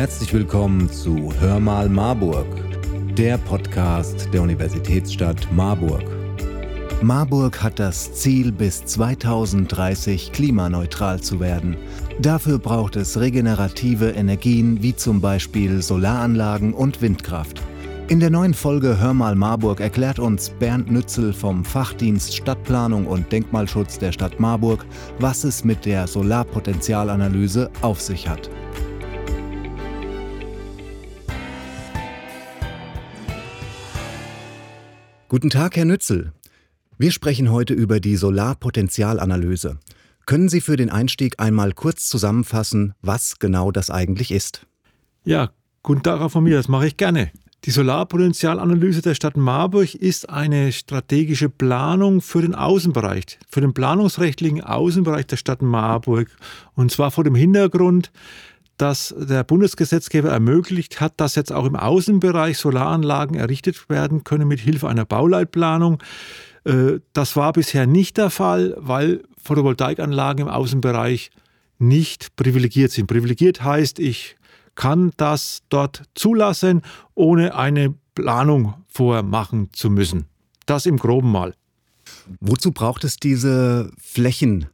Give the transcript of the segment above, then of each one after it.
Herzlich willkommen zu Hör mal Marburg, der Podcast der Universitätsstadt Marburg. Marburg hat das Ziel, bis 2030 klimaneutral zu werden. Dafür braucht es regenerative Energien wie zum Beispiel Solaranlagen und Windkraft. In der neuen Folge Hör mal Marburg erklärt uns Bernd Nützel vom Fachdienst Stadtplanung und Denkmalschutz der Stadt Marburg, was es mit der Solarpotenzialanalyse auf sich hat. Guten Tag, Herr Nützel. Wir sprechen heute über die Solarpotenzialanalyse. Können Sie für den Einstieg einmal kurz zusammenfassen, was genau das eigentlich ist? Ja, guten Tag auch von mir, das mache ich gerne. Die Solarpotenzialanalyse der Stadt Marburg ist eine strategische Planung für den Außenbereich, für den planungsrechtlichen Außenbereich der Stadt Marburg. Und zwar vor dem Hintergrund, dass der Bundesgesetzgeber ermöglicht hat, dass jetzt auch im Außenbereich Solaranlagen errichtet werden können mit Hilfe einer Bauleitplanung. Äh, das war bisher nicht der Fall, weil Photovoltaikanlagen im Außenbereich nicht privilegiert sind. Privilegiert heißt, ich kann das dort zulassen, ohne eine Planung vormachen zu müssen. Das im groben mal. Wozu braucht es diese Flächen?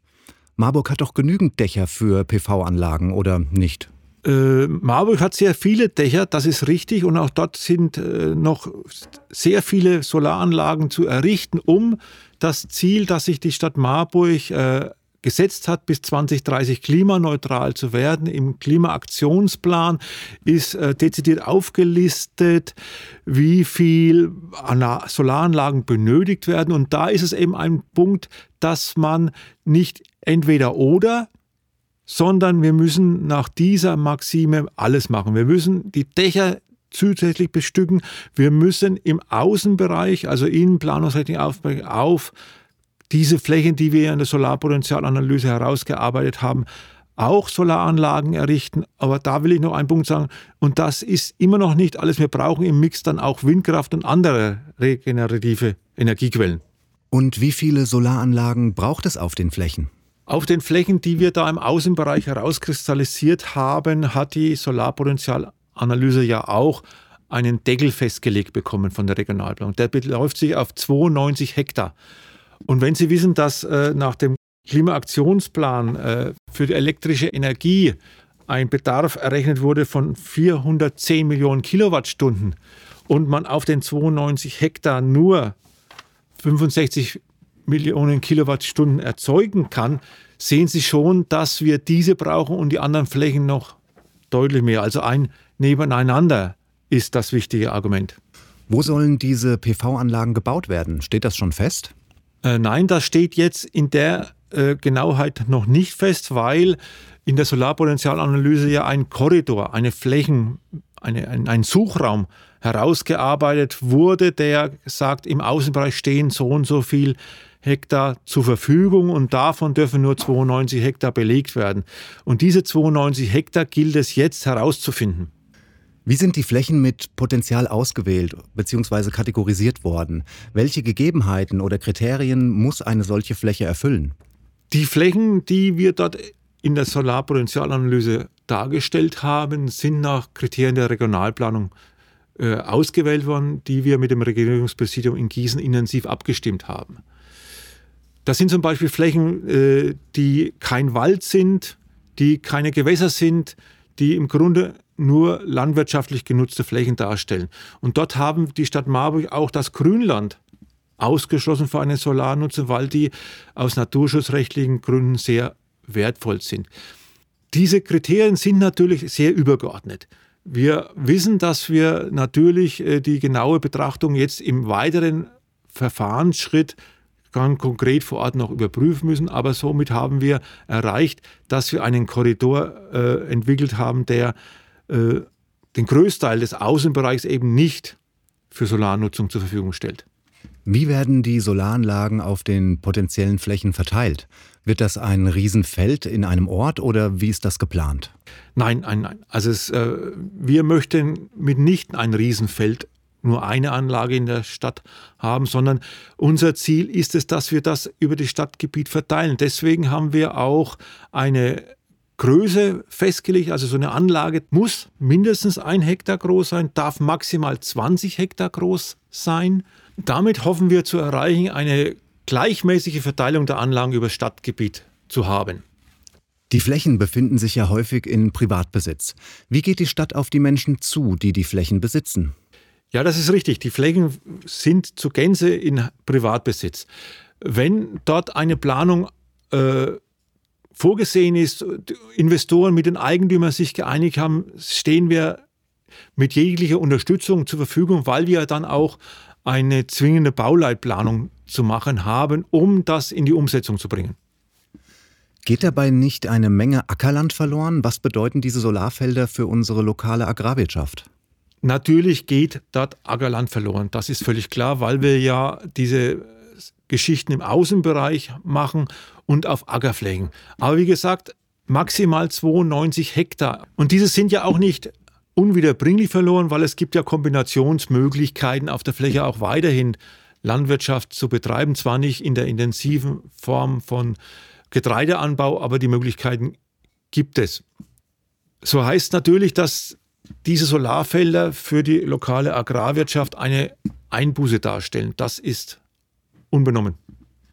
Marburg hat doch genügend Dächer für PV-Anlagen, oder nicht? Äh, Marburg hat sehr viele Dächer, das ist richtig, und auch dort sind äh, noch sehr viele Solaranlagen zu errichten, um das Ziel, das sich die Stadt Marburg äh, gesetzt hat, bis 2030 klimaneutral zu werden. Im Klimaaktionsplan ist äh, dezidiert aufgelistet, wie viel Solaranlagen benötigt werden. Und da ist es eben ein Punkt, dass man nicht entweder oder sondern wir müssen nach dieser Maxime alles machen. Wir müssen die Dächer zusätzlich bestücken. Wir müssen im Außenbereich, also in planungsrechtlichen Aufbau, auf diese Flächen, die wir in der Solarpotenzialanalyse herausgearbeitet haben, auch Solaranlagen errichten. Aber da will ich noch einen Punkt sagen, und das ist immer noch nicht alles. Wir brauchen im Mix dann auch Windkraft und andere regenerative Energiequellen. Und wie viele Solaranlagen braucht es auf den Flächen? Auf den Flächen, die wir da im Außenbereich herauskristallisiert haben, hat die Solarpotenzialanalyse ja auch einen Deckel festgelegt bekommen von der Regionalplanung. Der beläuft sich auf 92 Hektar. Und wenn Sie wissen, dass äh, nach dem Klimaaktionsplan äh, für die elektrische Energie ein Bedarf errechnet wurde von 410 Millionen Kilowattstunden und man auf den 92 Hektar nur 65 Millionen Kilowattstunden erzeugen kann, sehen Sie schon, dass wir diese brauchen und die anderen Flächen noch deutlich mehr. Also ein nebeneinander ist das wichtige Argument. Wo sollen diese PV-Anlagen gebaut werden? Steht das schon fest? Äh, nein, das steht jetzt in der äh, Genauheit noch nicht fest, weil in der Solarpotenzialanalyse ja ein Korridor, eine Flächen, eine, ein, ein Suchraum herausgearbeitet wurde, der sagt, im Außenbereich stehen so und so viel Hektar zur Verfügung und davon dürfen nur 92 Hektar belegt werden. Und diese 92 Hektar gilt es jetzt herauszufinden. Wie sind die Flächen mit Potenzial ausgewählt bzw. kategorisiert worden? Welche Gegebenheiten oder Kriterien muss eine solche Fläche erfüllen? Die Flächen, die wir dort in der Solarpotenzialanalyse dargestellt haben, sind nach Kriterien der Regionalplanung äh, ausgewählt worden, die wir mit dem Regierungspräsidium in Gießen intensiv abgestimmt haben. Das sind zum Beispiel Flächen, äh, die kein Wald sind, die keine Gewässer sind, die im Grunde nur landwirtschaftlich genutzte Flächen darstellen. Und dort haben die Stadt Marburg auch das Grünland ausgeschlossen für eine Solarnutzung, weil die aus naturschutzrechtlichen Gründen sehr wertvoll sind. Diese Kriterien sind natürlich sehr übergeordnet. Wir wissen, dass wir natürlich äh, die genaue Betrachtung jetzt im weiteren Verfahrensschritt ganz konkret vor Ort noch überprüfen müssen. Aber somit haben wir erreicht, dass wir einen Korridor äh, entwickelt haben, der äh, den Größteil des Außenbereichs eben nicht für Solarnutzung zur Verfügung stellt. Wie werden die Solaranlagen auf den potenziellen Flächen verteilt? Wird das ein Riesenfeld in einem Ort oder wie ist das geplant? Nein, nein, nein. Also es, äh, wir möchten mitnichten ein Riesenfeld nur eine Anlage in der Stadt haben, sondern unser Ziel ist es, dass wir das über das Stadtgebiet verteilen. Deswegen haben wir auch eine Größe festgelegt. Also so eine Anlage muss mindestens ein Hektar groß sein, darf maximal 20 Hektar groß sein. Damit hoffen wir zu erreichen, eine gleichmäßige Verteilung der Anlagen über Stadtgebiet zu haben. Die Flächen befinden sich ja häufig in Privatbesitz. Wie geht die Stadt auf die Menschen zu, die die Flächen besitzen? Ja, das ist richtig. Die Flächen sind zu Gänze in Privatbesitz. Wenn dort eine Planung äh, vorgesehen ist, Investoren mit den Eigentümern sich geeinigt haben, stehen wir mit jeglicher Unterstützung zur Verfügung, weil wir dann auch eine zwingende Bauleitplanung zu machen haben, um das in die Umsetzung zu bringen. Geht dabei nicht eine Menge Ackerland verloren? Was bedeuten diese Solarfelder für unsere lokale Agrarwirtschaft? Natürlich geht dort Ackerland verloren. Das ist völlig klar, weil wir ja diese Geschichten im Außenbereich machen und auf Ackerflächen. Aber wie gesagt, maximal 92 Hektar. Und diese sind ja auch nicht unwiederbringlich verloren, weil es gibt ja Kombinationsmöglichkeiten auf der Fläche auch weiterhin Landwirtschaft zu betreiben. Zwar nicht in der intensiven Form von Getreideanbau, aber die Möglichkeiten gibt es. So heißt natürlich, dass diese Solarfelder für die lokale Agrarwirtschaft eine Einbuße darstellen. Das ist unbenommen.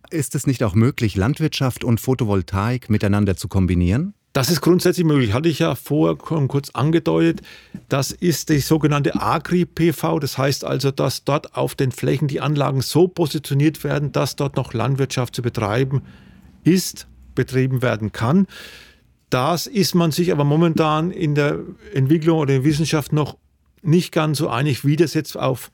Ist es nicht auch möglich, Landwirtschaft und Photovoltaik miteinander zu kombinieren? Das ist grundsätzlich möglich. Hatte ich ja vorher kurz angedeutet. Das ist die sogenannte Agri-PV. Das heißt also, dass dort auf den Flächen die Anlagen so positioniert werden, dass dort noch Landwirtschaft zu betreiben ist, betrieben werden kann. Das ist man sich aber momentan in der Entwicklung oder in der Wissenschaft noch nicht ganz so einig, wie das jetzt auf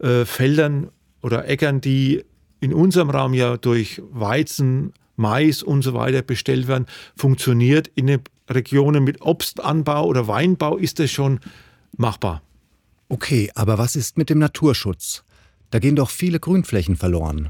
äh, Feldern oder Äckern, die in unserem Raum ja durch Weizen, Mais und so weiter bestellt werden, funktioniert. In den Regionen mit Obstanbau oder Weinbau ist das schon machbar. Okay, aber was ist mit dem Naturschutz? Da gehen doch viele Grünflächen verloren.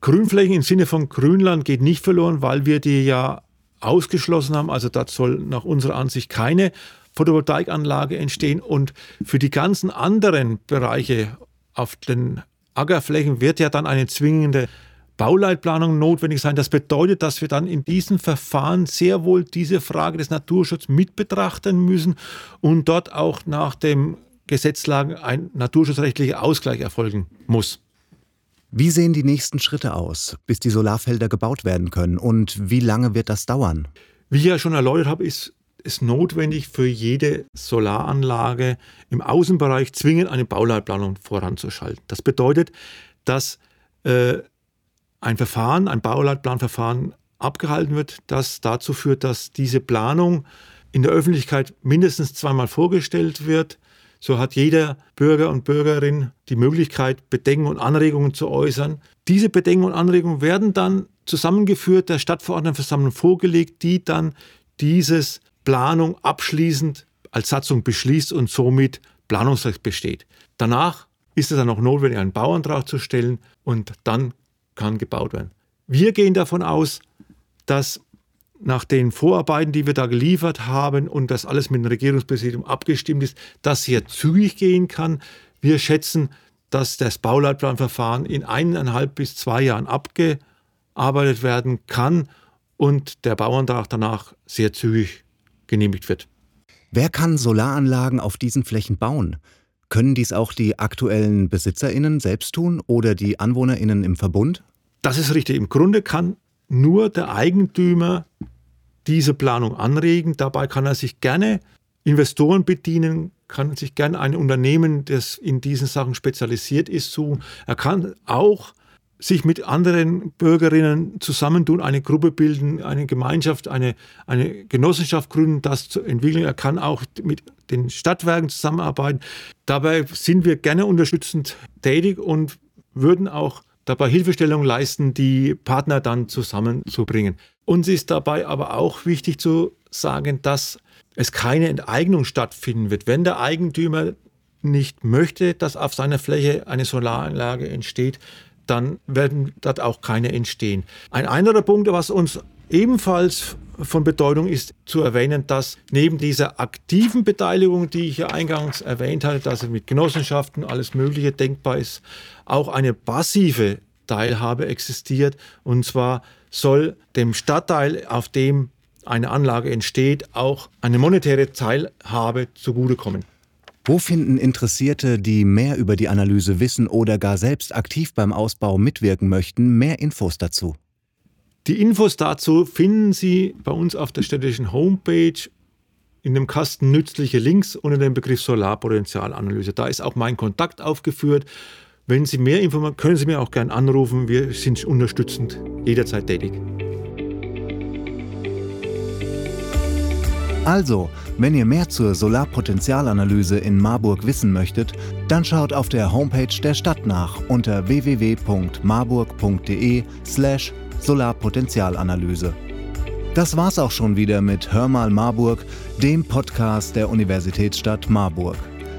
Grünflächen im Sinne von Grünland geht nicht verloren, weil wir die ja ausgeschlossen haben. Also da soll nach unserer Ansicht keine Photovoltaikanlage entstehen. Und für die ganzen anderen Bereiche auf den Ackerflächen wird ja dann eine zwingende Bauleitplanung notwendig sein. Das bedeutet, dass wir dann in diesem Verfahren sehr wohl diese Frage des Naturschutzes mit betrachten müssen und dort auch nach dem Gesetzlagen ein naturschutzrechtlicher Ausgleich erfolgen muss. Wie sehen die nächsten Schritte aus, bis die Solarfelder gebaut werden können und wie lange wird das dauern? Wie ich ja schon erläutert habe, ist es notwendig für jede Solaranlage im Außenbereich zwingend eine Bauleitplanung voranzuschalten. Das bedeutet, dass äh, ein Verfahren, ein Bauleitplanverfahren abgehalten wird, das dazu führt, dass diese Planung in der Öffentlichkeit mindestens zweimal vorgestellt wird, so hat jeder Bürger und Bürgerin die Möglichkeit, Bedenken und Anregungen zu äußern. Diese Bedenken und Anregungen werden dann zusammengeführt, der Stadtverordnetenversammlung vorgelegt, die dann dieses Planung abschließend als Satzung beschließt und somit Planungsrecht besteht. Danach ist es dann noch notwendig, einen Bauantrag zu stellen und dann kann gebaut werden. Wir gehen davon aus, dass nach den Vorarbeiten, die wir da geliefert haben und das alles mit dem Regierungspräsidium abgestimmt ist, das sehr zügig gehen kann. Wir schätzen, dass das Bauleitplanverfahren in eineinhalb bis zwei Jahren abgearbeitet werden kann und der Bauantrag danach sehr zügig genehmigt wird. Wer kann Solaranlagen auf diesen Flächen bauen? Können dies auch die aktuellen BesitzerInnen selbst tun oder die AnwohnerInnen im Verbund? Das ist richtig. Im Grunde kann nur der Eigentümer diese Planung anregen. Dabei kann er sich gerne Investoren bedienen, kann sich gerne ein Unternehmen, das in diesen Sachen spezialisiert ist, suchen. Er kann auch sich mit anderen Bürgerinnen zusammentun, eine Gruppe bilden, eine Gemeinschaft, eine, eine Genossenschaft gründen, das zu entwickeln. Er kann auch mit den Stadtwerken zusammenarbeiten. Dabei sind wir gerne unterstützend tätig und würden auch dabei Hilfestellung leisten, die Partner dann zusammenzubringen. Uns ist dabei aber auch wichtig zu sagen, dass es keine Enteignung stattfinden wird. Wenn der Eigentümer nicht möchte, dass auf seiner Fläche eine Solaranlage entsteht, dann werden dort auch keine entstehen. Ein anderer Punkt, was uns ebenfalls von Bedeutung ist zu erwähnen, dass neben dieser aktiven Beteiligung, die ich ja eingangs erwähnt hatte, dass mit Genossenschaften alles Mögliche denkbar ist, auch eine passive Teilhabe existiert. Und zwar soll dem Stadtteil, auf dem eine Anlage entsteht, auch eine monetäre Teilhabe zugutekommen. Wo finden Interessierte, die mehr über die Analyse wissen oder gar selbst aktiv beim Ausbau mitwirken möchten, mehr Infos dazu? Die Infos dazu finden Sie bei uns auf der städtischen Homepage in dem Kasten nützliche Links unter dem Begriff Solarpotenzialanalyse. Da ist auch mein Kontakt aufgeführt. Wenn Sie mehr Informationen können Sie mir auch gerne anrufen. Wir sind unterstützend jederzeit tätig. Also, wenn ihr mehr zur Solarpotenzialanalyse in Marburg wissen möchtet, dann schaut auf der Homepage der Stadt nach unter www.marburg.de/slash Solarpotenzialanalyse. Das war's auch schon wieder mit Hör mal Marburg, dem Podcast der Universitätsstadt Marburg.